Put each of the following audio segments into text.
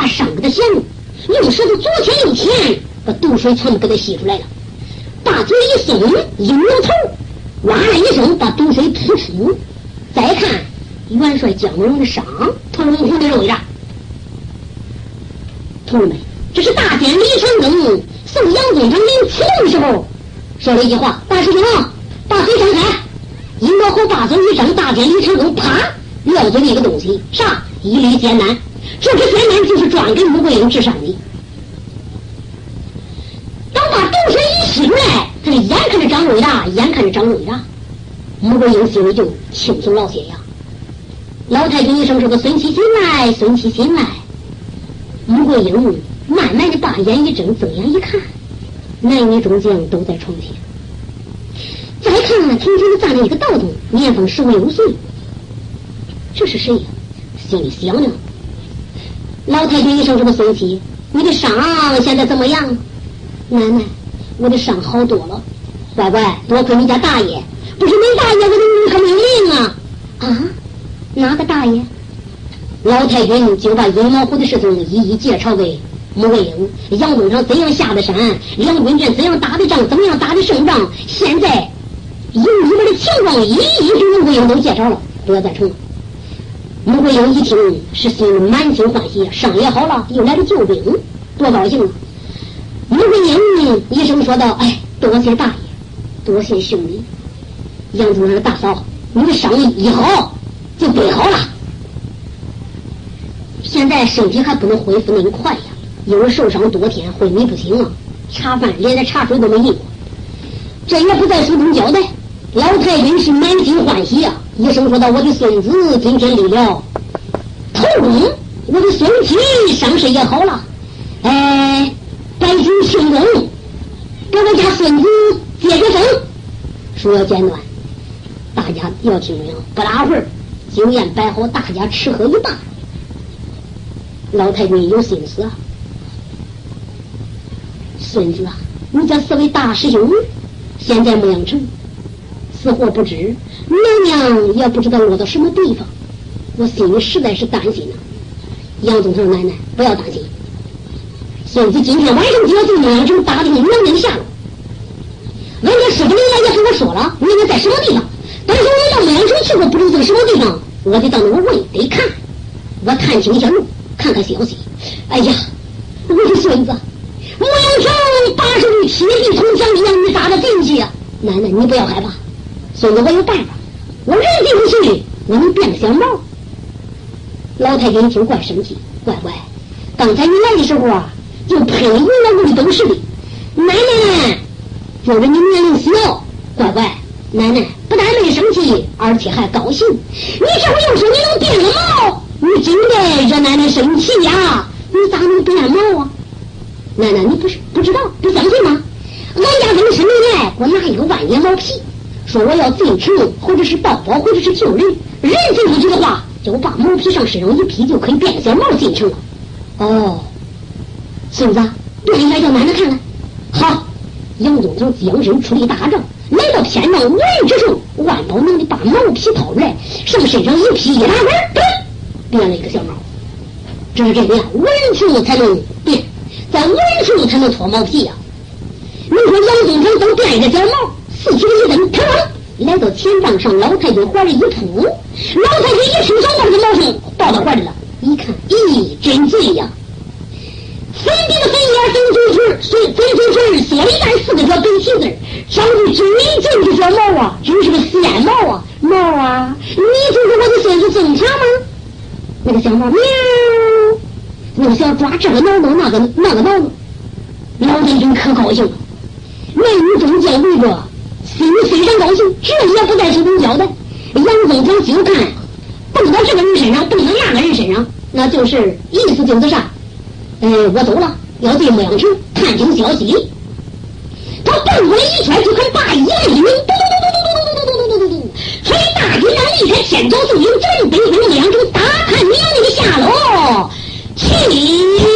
把伤给他掀住，用舌头左舔右舔，把毒水全部给他吸出来了。大嘴一松，一扭头，哇啦一声把毒水吐出。再看元帅江文的伤，通红红的肉一张。同志们，这是大仙李长庚送杨宗成临出洞的时候说了一句话：“大师兄，把嘴张开。”银罗侯把嘴一张，大仙李长庚啪撂嘴一个东西，啥？一缕仙丹。这支仙丹就是专给穆桂英治伤的。等把毒水一醒来，他眼看着张伟大，眼看着张伟大，穆桂英心里就轻松了些呀。老太君一声说：“个孙七心来，孙七心来。”穆桂英慢慢的把眼一睁，睁眼一看，男女中将都在床前。再看，亭前的站着一个道童，年方十五六岁。这是谁呀？心里想想。老太君一声这么生气，你的伤现在怎么样？”奶奶，我的伤好多了。乖乖，多亏你家大爷，不是你大爷，我的女可没有命啊！啊？哪个大爷？老太君就把阴毛虎的事情一一介绍给穆桂英，杨宗昌怎样下的山，梁军阵怎样打的仗，怎么样打的胜仗，现在营里边的情况一一给穆桂英都介绍了，不要再重了。穆桂英一听是心里满心欢喜，伤也好了，又来了救兵，多高兴啊！穆桂英一声说道：“哎，多谢大爷，多谢兄弟。杨宗昌的大嫂，你的伤一好就备好了。”现在身体还不能恢复那么快呀，因为受伤多天，昏迷不醒啊，茶饭连点茶水都没饮过。这也不在书中交代。老太君是满心欢喜呀，医生说道：“我的孙子今天立了头功，我的孙妻伤势也好了，哎，百姓庆功，给我家孙子接个生。”说要简短，大家要听明，不大会儿酒宴摆好，大家吃喝一罢。老太君有心思啊，孙子啊，你家四位大师兄现在牧羊城死活不知，娘娘也不知道落到什么地方，我心里实在是担心呐。杨宗成奶奶不要担心，孙子今天晚上就要去牧羊城打听娘娘的下落。俺家师傅来也跟我说了，娘娘在什么地方，但是我到牧羊城去过，不知道在什么地方，我得到那个问，得看，我探清一下路。看看消息，哎呀，我的孙子，牧羊城八十里铁壁铜墙一样，你咋的进去呀？奶奶，你不要害怕，孙子我有办法，我人进不去，我能变个小猫。老太君一听怪生气，乖乖，刚才你来的时候啊，就配你那屋里都是的。奶奶，觉着你年龄小，乖乖，奶奶不但没生气，而且还高兴。你这会又说你能变个毛？你真的惹奶奶生气呀？你咋能变毛啊？奶奶，你不是不知道不相信吗？俺家这么十年来，我拿一个万年老皮，说我要进城或者是盗宝或者是救人，人进不去的话，就把毛皮上身上一披，就可以变小毛进城了。哦，孙子，变一下叫奶奶看看。好，杨宗成将身出力大帐，来到天帐无人之处，万宝能的把毛皮掏出来，上身上一披，一拉门，变了一个小毛，这是这个呀，无人处才能变，在无人处才能脱毛皮呀。你说杨宗成都变一个小毛，四处一蹬，腾，来到前帐上，老太君怀里一扑，老太君一听小毛的毛声，抱到怀里了，一看，咦，真醉呀！粉笔的粉眼，粉嘴唇，粉粉嘴唇，缩了一半四个小白旗子，长得真真的小毛啊，真是个仙毛啊，毛啊！你就是我的孙子宗长吗？那个小猫喵，那个小抓这个挠挠那个那个挠挠，老太君可高兴了。男女中将围着，心里非常高兴。这也不在书中交代。杨宗成就看，蹦到这个人身上，蹦到那个人身上，那就是意思就是啥？哎，我走了，要对牧羊城探听消息。他蹦过来一圈，就看大一万一名，嘟嘟嘟嘟嘟嘟嘟嘟嘟嘟嘟嘟，所以大军长离开天朝宋营，准备回牧羊城打探娘娘的下落。去。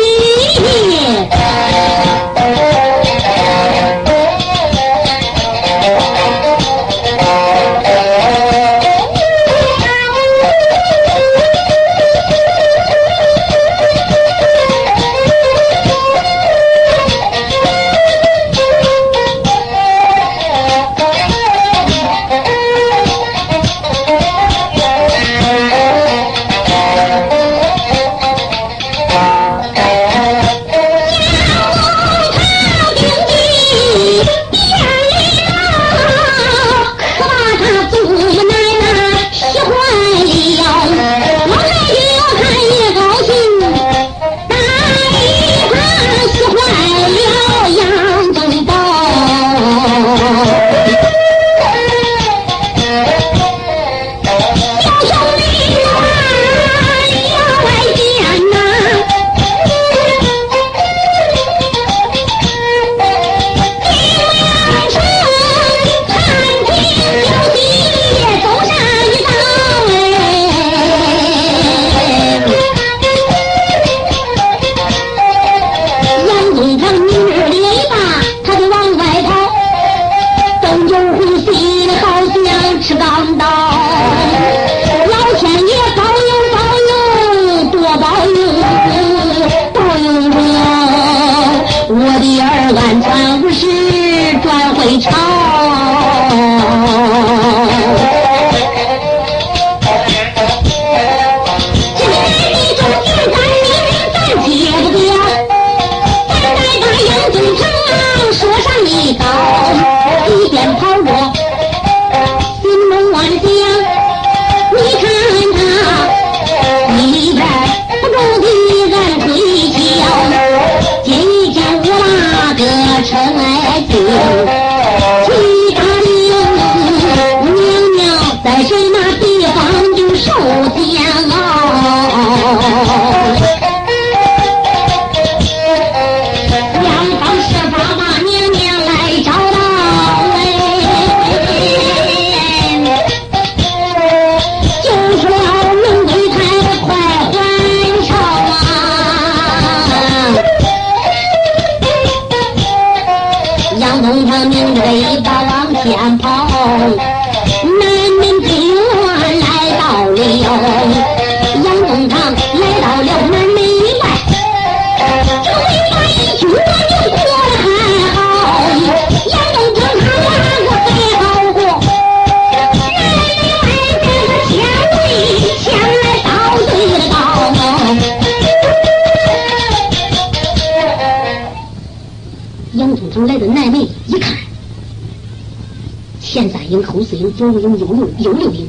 后四营、左五营、右六右六营，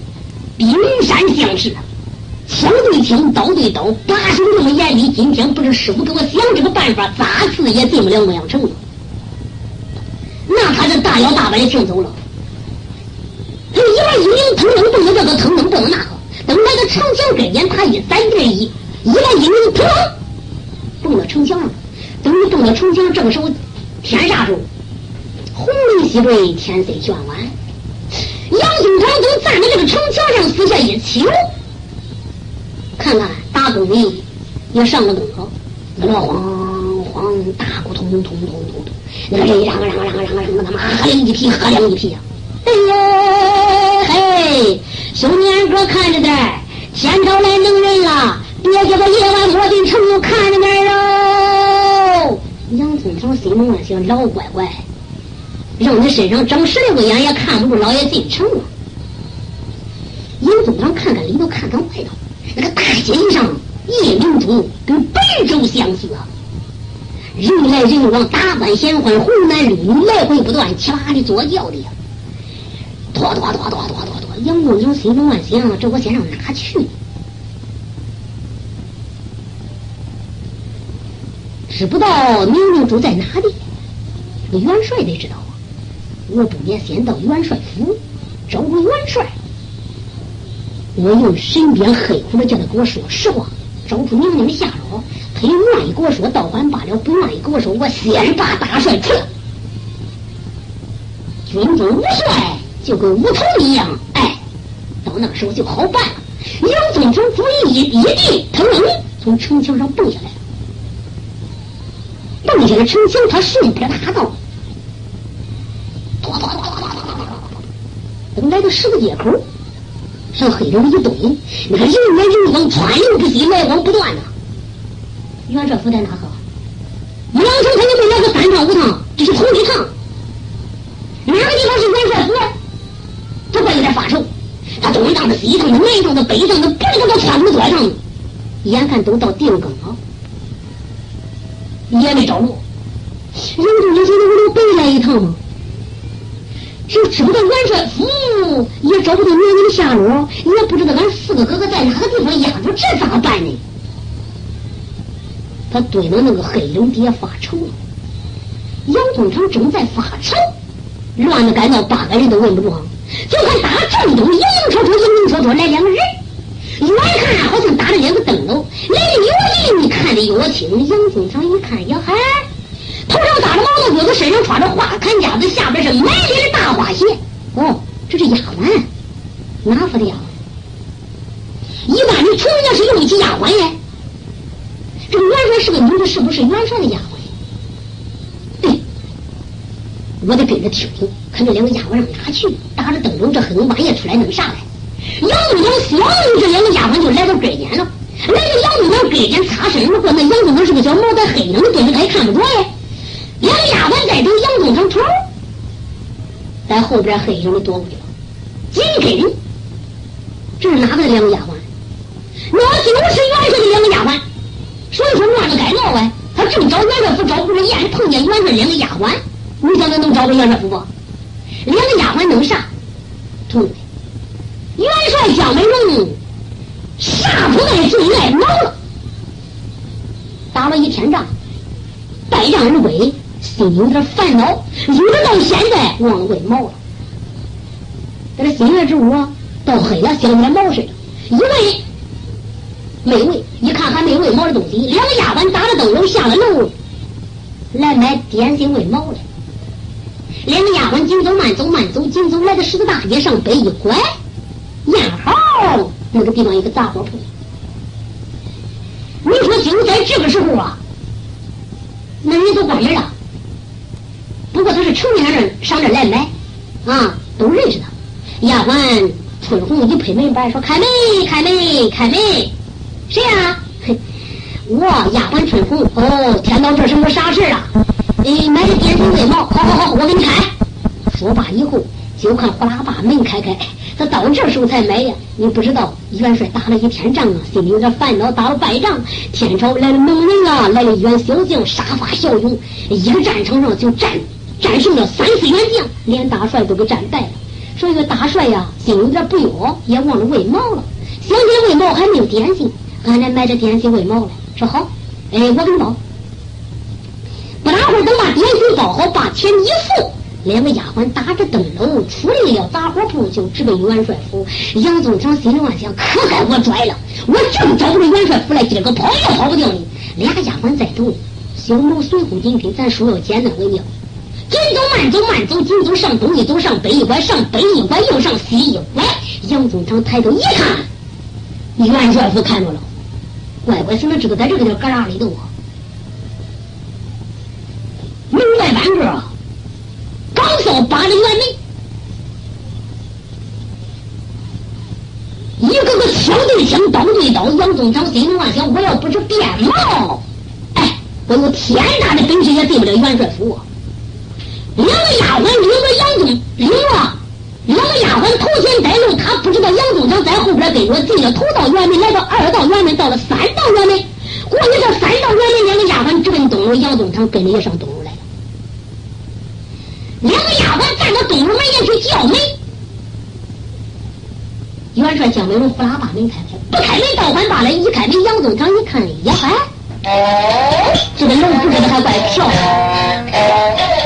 冰山将士，枪对枪，刀对刀，把守这么严厉。今天不是师傅给我想这个办法，咋死也进不了牧羊城了。那他这大摇大摆的行走了。他一来一领腾腾蹦的这个腾腾蹦的那个，等来到城墙跟前，他一三二一，一来一领腾蹦到城墙上。等你蹦到城墙，这个时候天啥时候？红梅西坠，天色渐晚。杨宗昌都站在这个城墙上，四下一瞧，看看大宫里也上了灯了，那个晃晃大鼓通通通通通，那个人嚷嚷嚷嚷嚷，他妈喝凉一匹，喝凉一匹呀！哎呦嘿，兄弟二哥看着点，天朝来能人了，别叫个夜晚摸进城，看着点喽。杨宗昌心中暗想：老乖乖。让你身上长十六个眼，也看不住老爷进城了。杨宗长看看里头，看看外头，那个大街上夜明珠跟白昼相似啊！人来人往，打扮闲欢，红男绿女来回不断，七八的坐轿的呀！拖拖拖拖拖拖拖！杨宗长心中暗想：这我先上哪去？知不道明明住在哪里？那元帅得知道。我不免先到元帅府找个元帅，我用身边黑虎的叫他给我说实话，找出娘娘的下落。他又愿意给我说，倒还罢了；不愿意给我说，我先把大帅撤了。军中无帅就跟无头一样，哎，到那时候就好办了。杨宗成主意一一定，腾从城墙上蹦下来，蹦下来城墙，他顺坡大道。等来到十字街口，上黑溜一堆，那个人来人往，川流不息，来往不断呐。元帅府在哪个？两城他就没来个三趟五趟，这是头一趟。哪个地方是元帅府？他怪有点发愁。他东一趟的、西趟的、南趟的、北趟的，不知道他穿路多趟。眼看都到定更了，也没着落。杨忠就说：“我能白来一趟吗？”就知不道元帅府，也找不到娘娘的下落，也不知道俺四个哥哥在哪个地方压着，这咋办呢？他蹲到那个黑楼底下发愁。杨宗昌正在发愁，乱的赶到八个人都问不住。就看打正东，影影绰绰，影影绰绰来两个人，远看好像打着两个灯笼，来的越近，看的越清。杨宗昌一看，呀嗨！头上打着毛头袄子，身上穿着花坎夹子，下边是满脸的大花鞋。哦，这是丫鬟，哪府的丫鬟？一般的穷人家是用不起丫鬟呀。这元帅是个女的，是不是元帅的丫鬟？对，我得跟着听听，看这两个丫鬟上哪去？打着灯笼，这黑半夜出来弄啥来？杨宗长想，这两个丫鬟就来到跟前了。来到杨宗长跟前，擦身而过。那杨宗长是个小毛在黑影的蹲着，他也看不着呀。在等杨宗成头，在后边黑影里躲过去了。紧跟，这是哪个两个丫鬟？那就是元帅的两个丫鬟。所以说乱了该闹哎，他正找元帅府找不着，眼碰见元帅两个丫鬟，你想他能找着元帅府不？两个丫鬟弄啥？同志元帅江美荣啥不爱最爱毛了，打了一天仗，败仗而归。心里有点烦恼，一直到现在忘了喂毛了。在这新月之屋到黑了，像点毛似的。一喂没喂，一看还没喂毛的东西。两个丫鬟打着灯笼下了楼，来买点心喂毛了。两个丫鬟紧走慢走慢走紧走，来到十字大街上北一拐，燕好那个地方一个杂货铺。你说就在这个时候啊，那人都关门了。不过他是成年人上这来买，啊，都认识他。丫鬟春红一拍门板说：“开门，开门，开门！谁呀？我丫鬟春红。哦，天到这是么啥事啊？哎，买的点心味毛。好好好，我给你开。说罢以后，就看呼啦把门开开。他到这时候才买呀。你不知道，元帅打了一天仗啊，心里有点烦恼。打了败仗，天朝来了猛人啊，来了元小将，杀伐骁勇，一个战场上就战战胜了三四员将，连大帅都给战败了。说这个大帅呀，心有点不悦，也忘了喂猫了。想起喂猫还没有点心，俺来买点点心喂猫来。说好，哎，我给你包。不大会儿，等把点心包好，把钱一付。两个丫鬟打着灯笼出了要杂货铺，就直奔元帅府。杨宗成心里暗想：可该我拽了，我正找着元帅府来，今个跑也跑不掉你。俩丫鬟在等，小谋随后紧跟，咱叔要简单为妙。紧走慢走慢走，紧走上东一走上北一拐，上北一拐又上西一拐。杨宗昌抬头一看，元帅府看着了，乖乖怎么知道在这个点旮旯里头啊？门外半个。刚扫八里院门，一个个枪对枪，刀对刀。杨宗长心中暗想：我要不是变毛，哎，我有天大的本事也进不了元帅府。两个丫鬟领着杨宗，领了两个丫鬟头前带路，他不知道杨宗长在后边跟着进了头道院门，来到二道院门，到了三道院门。过了这三道院门，两个丫鬟直奔东楼，杨宗长跟着也上东楼。两个丫鬟站到东门前去叫门，元帅将门人呼啦把门开开，不开门倒还罢了，一开门杨宗长一看，呀嗨，这个龙不知道还怪漂亮。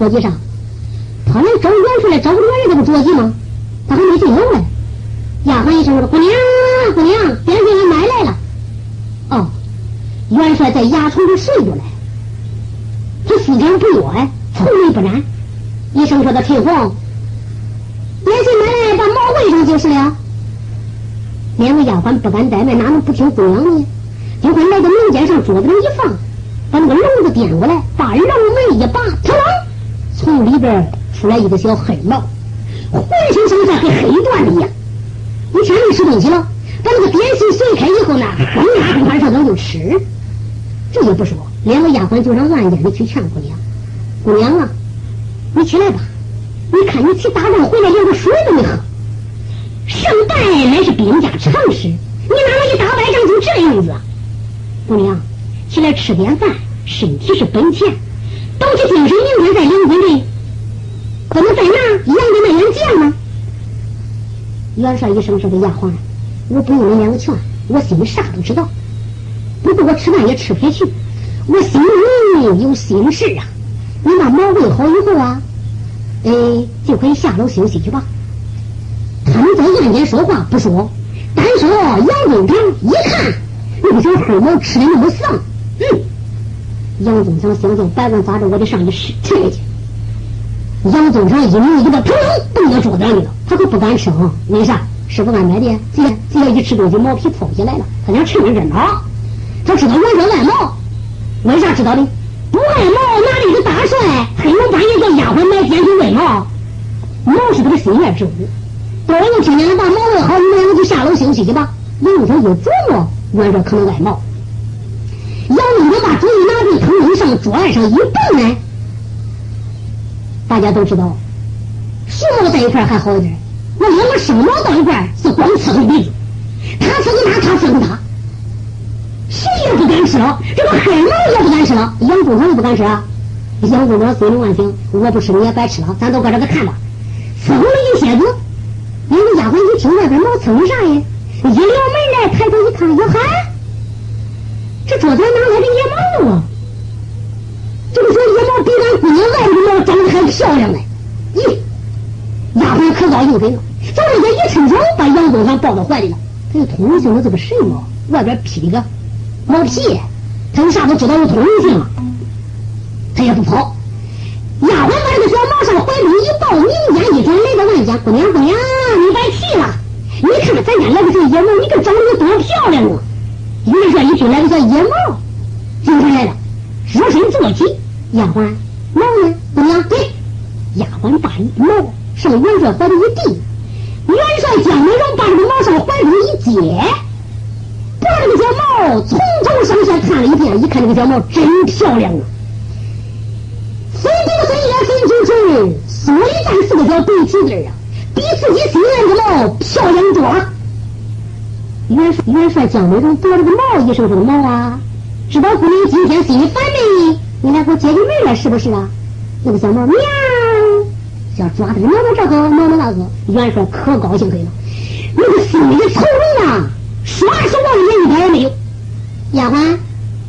桌椅上。他能找元帅来整个人这个桌椅吗？他还没进楼呢。丫鬟一声说：“姑娘，姑娘，点心也买来了。”哦，元帅在牙床上睡着嘞。他四点不多哎，从未不染。医生说他退红，点心买来把毛喂上就是了。两个丫鬟不敢怠慢，哪能不听姑娘呢？就会来到门间上桌子上一放，把那个笼子颠过来，把笼门一拔，嘡！从里边出来一个小黑猫，浑身上下跟黑缎一样。你天没吃东西了，把那个点心随开以后呢，咣呀咣上头就吃。这也不说，两个丫鬟就让暗间的去劝姑娘：“姑娘啊，你起来吧，你看你去打仗回来连个水都没喝，胜败乃是兵家常事。”你哪能一打败仗就这样子？姑娘，起来吃点饭，身体是本钱，都是精神，明天再领军队。怎么在那养着那员将呢？元帅一声声：“的丫鬟，我不用你两个劝，我心里啥都知道。不过我吃饭也吃不下去，我心里有心事啊。你把毛喂好以后啊，哎，就可以下楼休息去吧。他们在院间说话不说。”单说杨宗长一看那个小黑猫吃的那么丧，嗯，杨宗长想想，白问咋着，我得上去吃吃去。杨宗长一拧一个头蹦到桌子上了，他可不敢吃啊。为啥？师傅安排的，只要只要一吃东西，毛皮脱下来了，他想趁着热闹。他知道元帅爱毛，为啥知道的？不爱毛，哪里是大帅？黑毛半夜叫丫鬟买点心喂毛，毛是他的心愿之物。多人听见了，把毛问好，你们两个就下楼休息去吧。杨宗一琢磨，元帅可能爱毛。杨宗长把主意拿着，腾上桌案上一蹦呢。大家都知道，熊毛在一块还好一点，那两个生毛到一块是光伺候鼻子，他伺候他，他伺候他。谁也不敢吃了，这个黑毛也不敢吃了，杨宗昌也不敢吃。杨宗昌心里暗想：我不吃你也白吃了，咱都搁这个看吧。伺候了一下子，那个丫鬟一听外边毛蹭啥呀？一撩门来，抬头一看，哟嗨，这昨天哪来的野猫啊？这个说野猫比俺姑娘外边的猫长得还漂亮呢。咦，丫鬟可高兴极了，走人家一伸手把杨宗昌抱到怀里了。他就通灵性的这个神猫，外边披了个毛皮，他有啥都知道有通灵性，他也不跑。丫鬟把这个小猫上怀中一抱，明间一转来到俺家，姑娘姑娘，你别气了，你看看咱家来个小野猫，你看长得有多漂亮啊！元帅一听来个叫野猫，精神来了，热身坐起，丫鬟猫呢？怎么样给，丫鬟把猫上元帅怀里一递。元帅江美荣把这个毛上怀中一接，把这个小毛从头上下看了一遍，一看这个小毛真漂亮啊！孙顶孙眼孙青春，所以咱四个小白旗子啊，比自己心爱的毛漂亮多了。元帅元帅江美荣夺了个毛，一声说毛啊，知道姑娘今天心里烦没？你来给我解解闷来是不是啊？那个小毛喵。要抓的挠挠这个挠挠那个，元帅可高兴极了，那个心里的愁容啊，说是忘也一点也没有。丫鬟，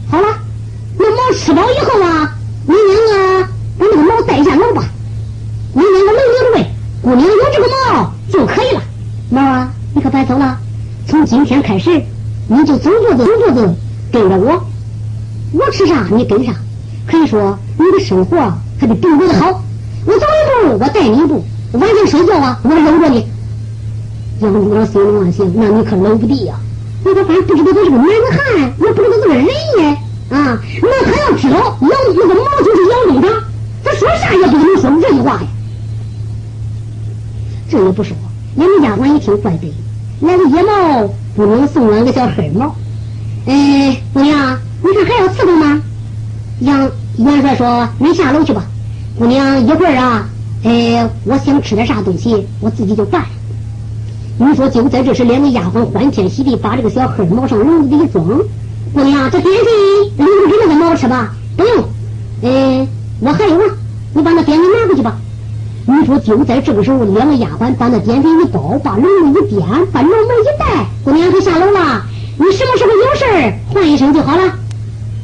好了，那猫吃饱以后啊，你两个把那个猫带下楼吧，你两个轮流着喂，姑娘有这个毛就可以了。毛啊，你可别走了，从今天开始，你就走着走着子跟着我，我吃啥你跟啥，可以说你的生活还得比我的好。我走一步，我带你一步。晚上睡觉啊，我搂着你。杨宗昌心里暗想：那你可搂不地呀！你可反正不知道他是个男子汉，也不知道是个人呢。啊，那他要知道杨那个毛就是杨宗昌，他说啥也不能说这句话呀。这也不说，俺们丫鬟一听怪对，来个野猫不能送俺个小黑猫。哎，姑娘，你看还要伺候吗？杨元帅说：“你下楼去吧。”姑娘，一会儿啊，哎，我想吃点啥东西，我自己就办。你说就在这时，两个丫鬟欢天喜地把这个小黑猫上笼子里一装。姑娘，这点心留着给那个猫吃吧，不用。哎，我还有啊，你把那点心拿过去吧。你说就在这个时候，两个丫鬟把那点点一包，把笼子一点，把笼门一带，姑娘可下楼了。你什么时候有事唤一声就好了。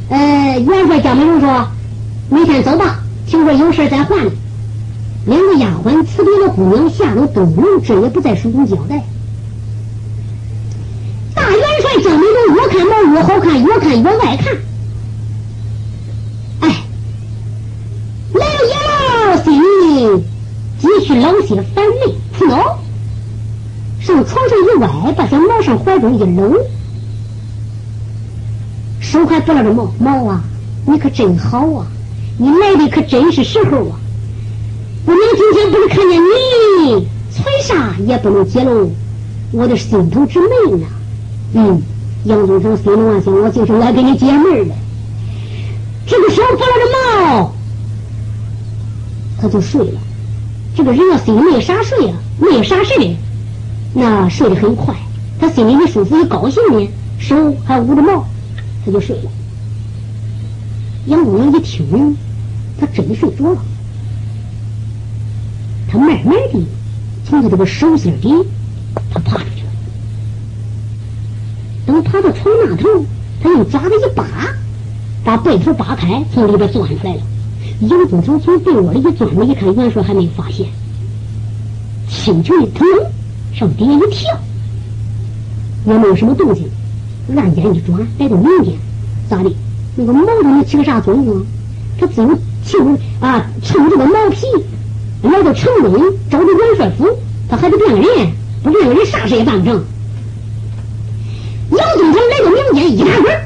呃，元帅江美荣说，明天走吧。听说有事再换。两个丫鬟辞别了姑娘，下楼登门，这也不在书中交代。大元帅江美荣越看毛越好看，越看越爱看。继续老些烦闷苦恼。上床上一歪，把小毛上怀中一搂，手还不拉着毛毛啊，你可真好啊！你来的可真是时候啊！我娘今天不是看见你，传啥也不能揭露我的心头之闷呐。嗯，杨宗昌心里暗想：我就是来给你解闷的。这个时候拨了个毛，他就睡了。这个人要心里没啥睡啊，没有啥事的，那睡得很快。他心里一舒服一高兴呢，手还捂着毛，他就睡了。杨宗昌一听。他真睡着了，他慢慢的从他这个手心里，他爬出去了。等爬到床那头，他用爪子一扒，把被头扒开，从里边钻出来了。杨宗成从被窝里一钻出，一看元帅还没发现，心情一腾，上底下一跳，也没有什么动静，按眼一转，来到明间，咋的？那个毛都没起个啥作用啊？他只有。就啊，趁这个毛皮来到城中，找着元帅府，他还得变个人，不变个人啥事也办不成。杨宗成来到民间，一打滚，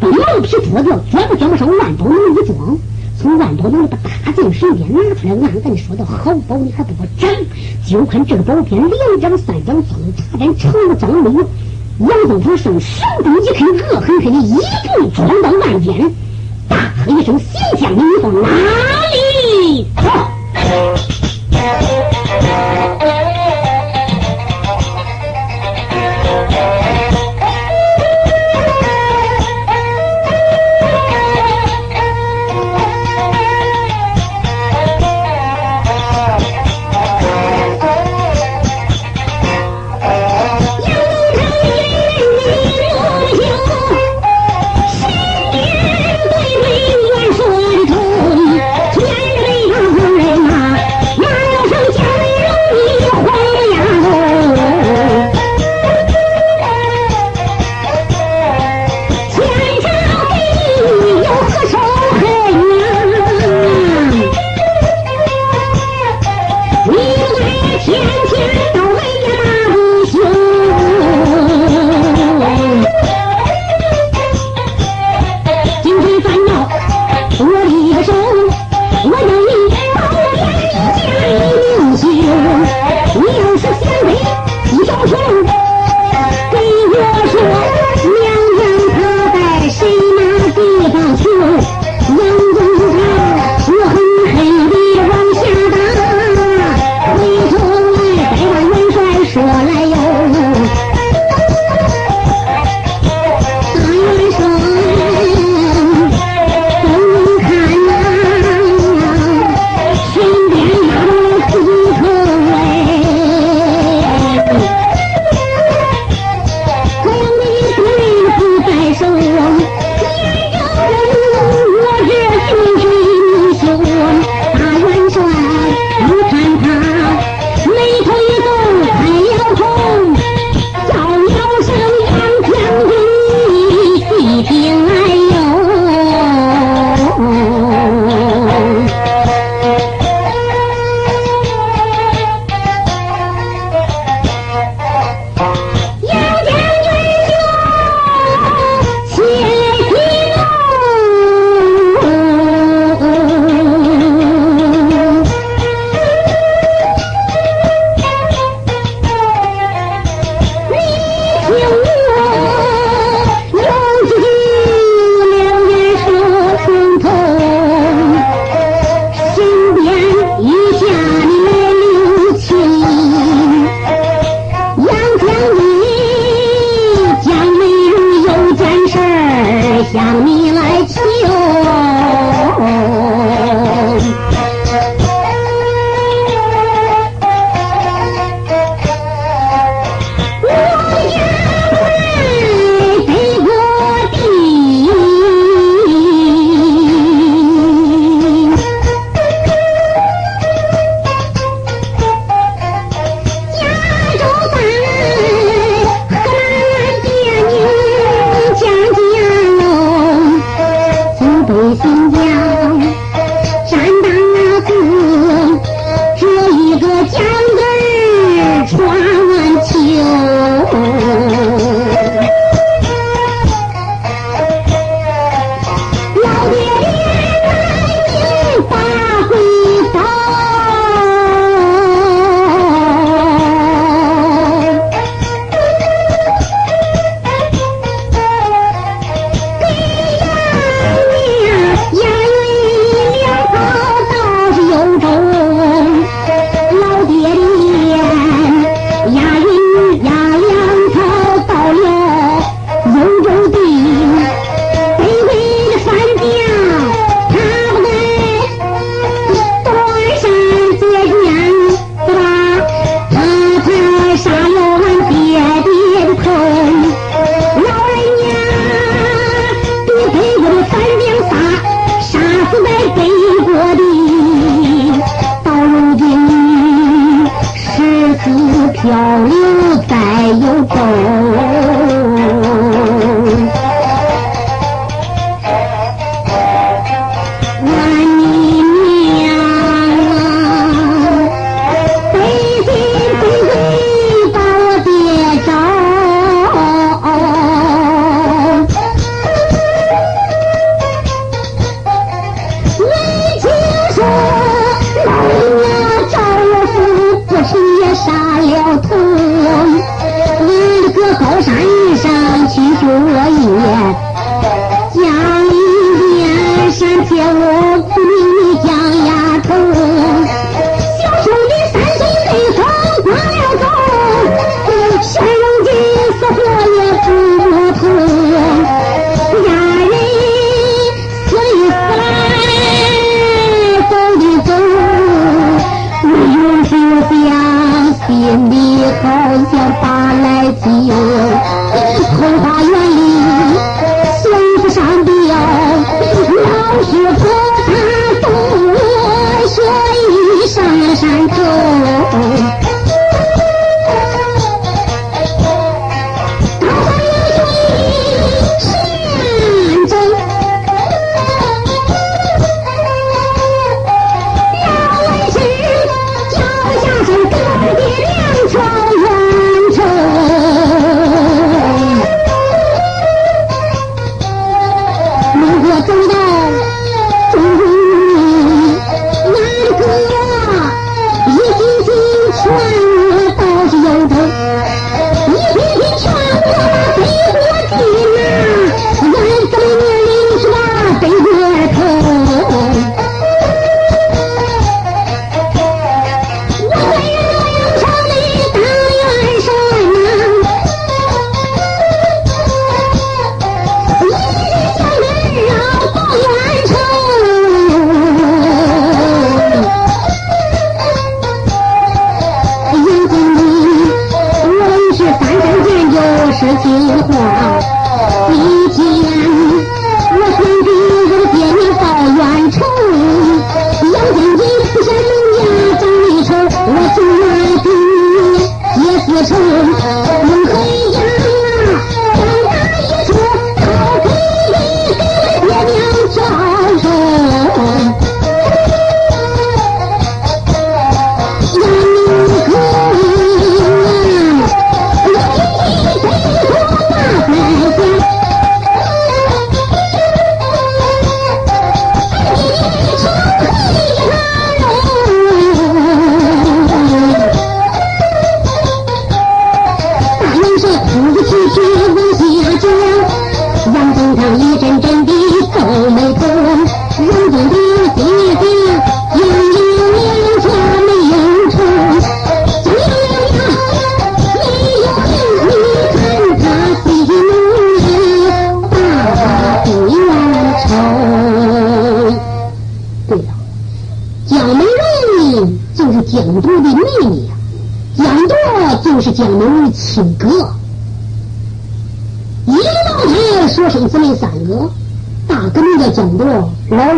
把毛皮脱掉，卷不卷不上万宝囊一装，从万宝囊里把大将身边拿出来，俺跟你说的好宝，你还不给我整？就看这个宝鞭，两掌三掌粗，茶鞭长了张没有。杨宗昌上手中一开，恶狠狠的一步撞到万边。大喝一声：“行将！你往哪里跑？”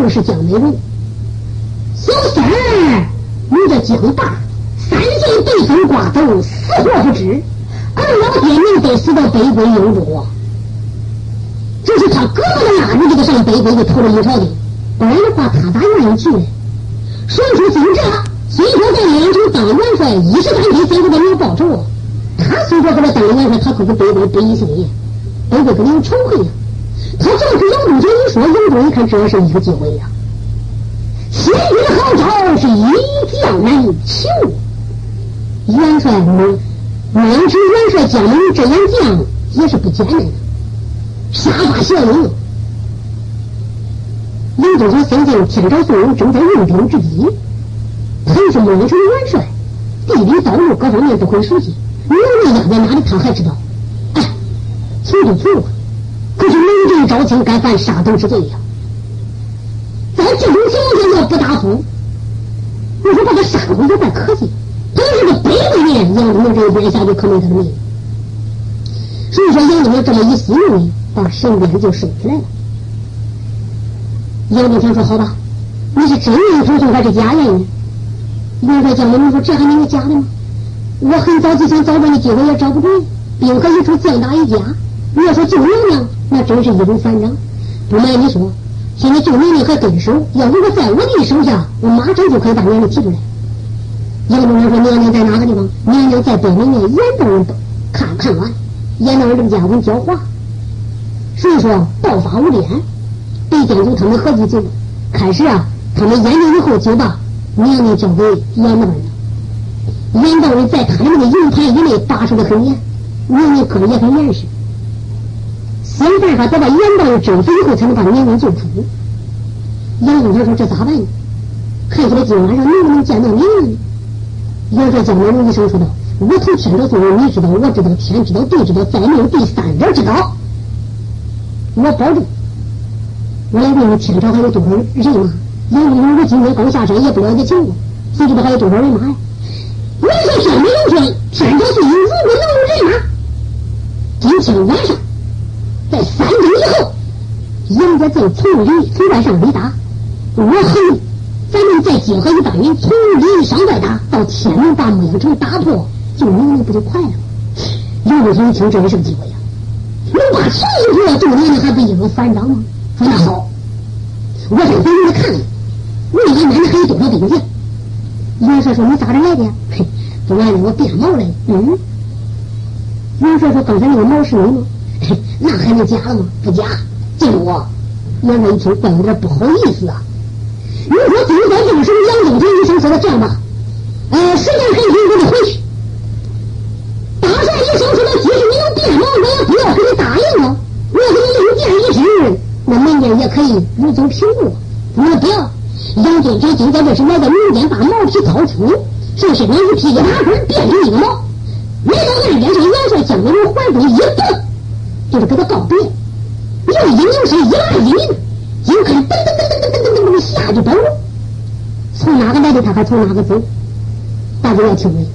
是江美人，小三儿名叫江大。三件对风刮走，死活不知。二老爹命得死到北归幽州，这是他哥哥的伢子给他上北归的投了阴朝廷，不然的话他咋愿意去呢？说出今这，虽说在两城当元帅，一时三天想给他娘报仇。他虽说给他当了元帅，他可是北归不义姓爷，北归跟他有仇恨呀。他正是杨东杰一说，杨东一看这是一个机会呀。先军的号召是一将难求。元帅们，当时元帅将门这员将也是不简单的，杀伐骁勇。刘东杰相信天朝宋人正在用兵之际，他又是蒙城元帅，地理道路各方面都很熟悉。牛肉压在哪里，他还知道。哎，求就求吧，可是蒙镇招亲该犯杀头之罪呀。在这种情况下，要不答复，你说把他杀了也怪可惜。他是个北归人，杨宗明这一边下去可没他的命。所以说，杨宗明这么一思虑，把身边就收起来了。杨宗明说：“好吧，你是真愿意投降还是假愿意？”元帅江明说：“这还能是假的吗？我很早就想找这的机会也找不着，兵合一处，将打一家。你要说救娘娘，那真是易如反掌。不瞒你说，现在救娘娘还跟手，要如果在我的手下，我马上就可以把娘娘提出来。”杨宗明说：“娘娘在哪个地方？娘娘在北门内，严道人看看完，严道人正家文教化，所以说道法无边。北监军他们合计就开始啊，他们研究以后就把娘娘交给严道人了。严道人在他们的营盘以内把守的很严，娘娘可也很严实。想办法得把严道人征服以后，才能把娘娘救出。杨宗明说：这咋办呢？看起来今晚上能不能见到娘娘呢？”杨帅江美龙一声说道：“我从天朝做人，你知道，我知道，天知道，地知道，再没有第三者知道。我保证，我来问问天朝还有多少人马？杨宗明，我今天刚下山，也不了解情况，谁知道还有多少人马呀？”元帅江美龙说：“天朝虽有，如果能有人马，今天晚上在三更以后，杨家镇从里从外上里打，我恨。”咱们再结合一帮人，从里上外打，到天明把牧羊城打破，就明年不就快了吗？刘伯承一听，这是什么机会呀？能把前一个就年还不易如反掌吗？说那好，我先回你看看，问一俺还有多少兵将？杨帅说：“你咋着来的？”嘿，不瞒你，我变毛来。嗯。杨帅说：“刚才那个毛是你吗？”那还能假了吗？不假，就是我。元帅一听，怪有点不好意思啊。你说今天这个时候，杨宗平医生说的这样吧，呃，时间很紧，我得回去。大帅医生说的，即使你能变毛，我也不要给你答应了。我给你另建一支，那门面也可以如走平路。你不要。杨宗平今天这是来到民间，把毛皮掏出，从身上一披一大根，变成一个毛，来到岸边上，元帅江美龙怀中一抱，就是给他告别。又一扭身，一拉一拧，就看噔噔噔噔噔。下去走，从哪个来的他还从哪个走，大家要听没？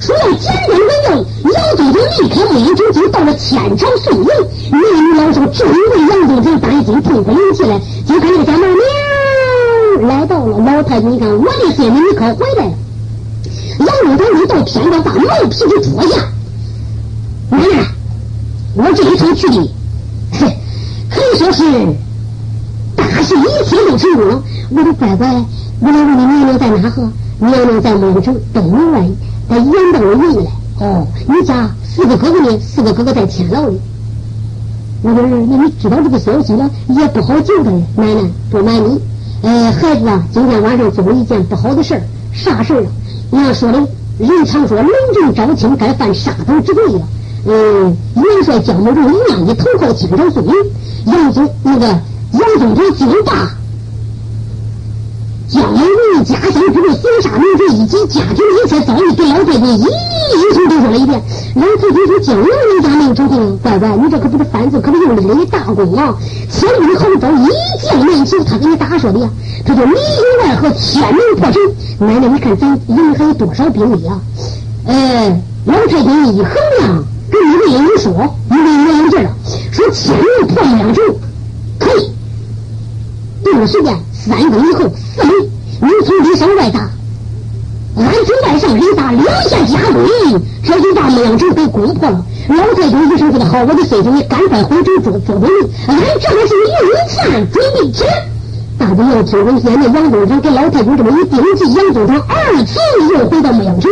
说要简单的要，杨宗平离开燕京，就到了天朝宋营。男女老少正为杨宗平担心，痛哭流涕来。就看那个小猫喵来到了，老太君你看，我的孙子你可回来了。杨宗平一到天朝，把毛皮就脱下。奶奶，我这一趟去的，可以说是。大事一切都成功了，我的乖乖，我来问你娘娘在哪呵？娘娘在孟城北门外，在严道人营来。哦，你家四个哥哥呢？四个哥哥在天牢里。我说，那你知道这个消息了，也不好救他呀。奶奶，不瞒你，呃，孩子啊，今天晚上做了一件不好的事儿。啥事儿啊？娘说的，人常说，龙正招亲该犯杀头之罪了。嗯，元帅江某中一样的投靠天朝宋营，杨宗那个。杨宗平惊大，将为家乡之路，行杀名族以及家庭的一切遭遇，给老太君一一一通都说了一遍。老太君说：“江某人家没有成功，乖乖，你这可不是犯罪，可不用立了一大功啊！千里好招，一见面就他给你咋说的呀。他说里应外合，天门破城。奶奶，你看咱营还有多少兵力啊？呃，老太君一衡量，你这人说，你这人有劲了，说千里破两城，可以。定了时间，三更以后，四门，你从里上外打。”俺从外上里打两下家规，这就把牧羊城给攻破了。老太君一声说的好，我的孙子你赶快回城做做准备，俺这还是用饭准备起来。大家要听闻，现在杨宗昌给老太君这么一定计，杨宗昌二次又回到牧羊城。